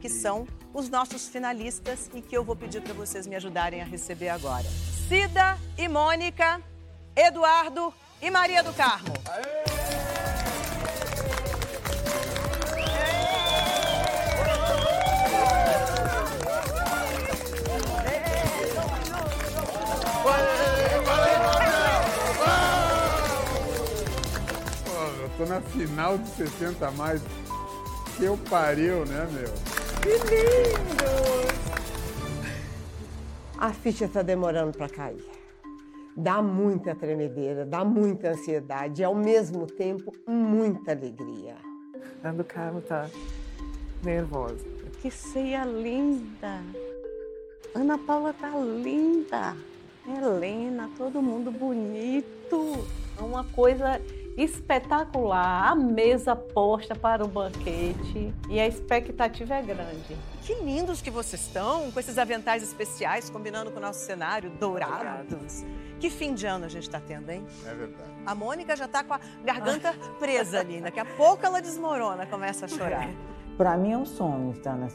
Que são os nossos finalistas e que eu vou pedir para vocês me ajudarem a receber agora. Cida e Mônica, Eduardo e Maria do Carmo. eu tô na final de 60 a mais. Que eu pariu, né, meu? Que lindo! A ficha está demorando para cair. Dá muita tremedeira, dá muita ansiedade e, ao mesmo tempo, muita alegria. A do Carmo tá nervosa. Que ceia linda! Ana Paula tá linda! Helena, todo mundo bonito! É uma coisa espetacular, a mesa posta para o banquete e a expectativa é grande. Que lindos que vocês estão, com esses aventais especiais, combinando com o nosso cenário dourados. Que fim de ano a gente está tendo, hein? É verdade. A Mônica já está com a garganta presa ali, daqui a pouco ela desmorona, começa a chorar. Para mim é um sonho estar nessa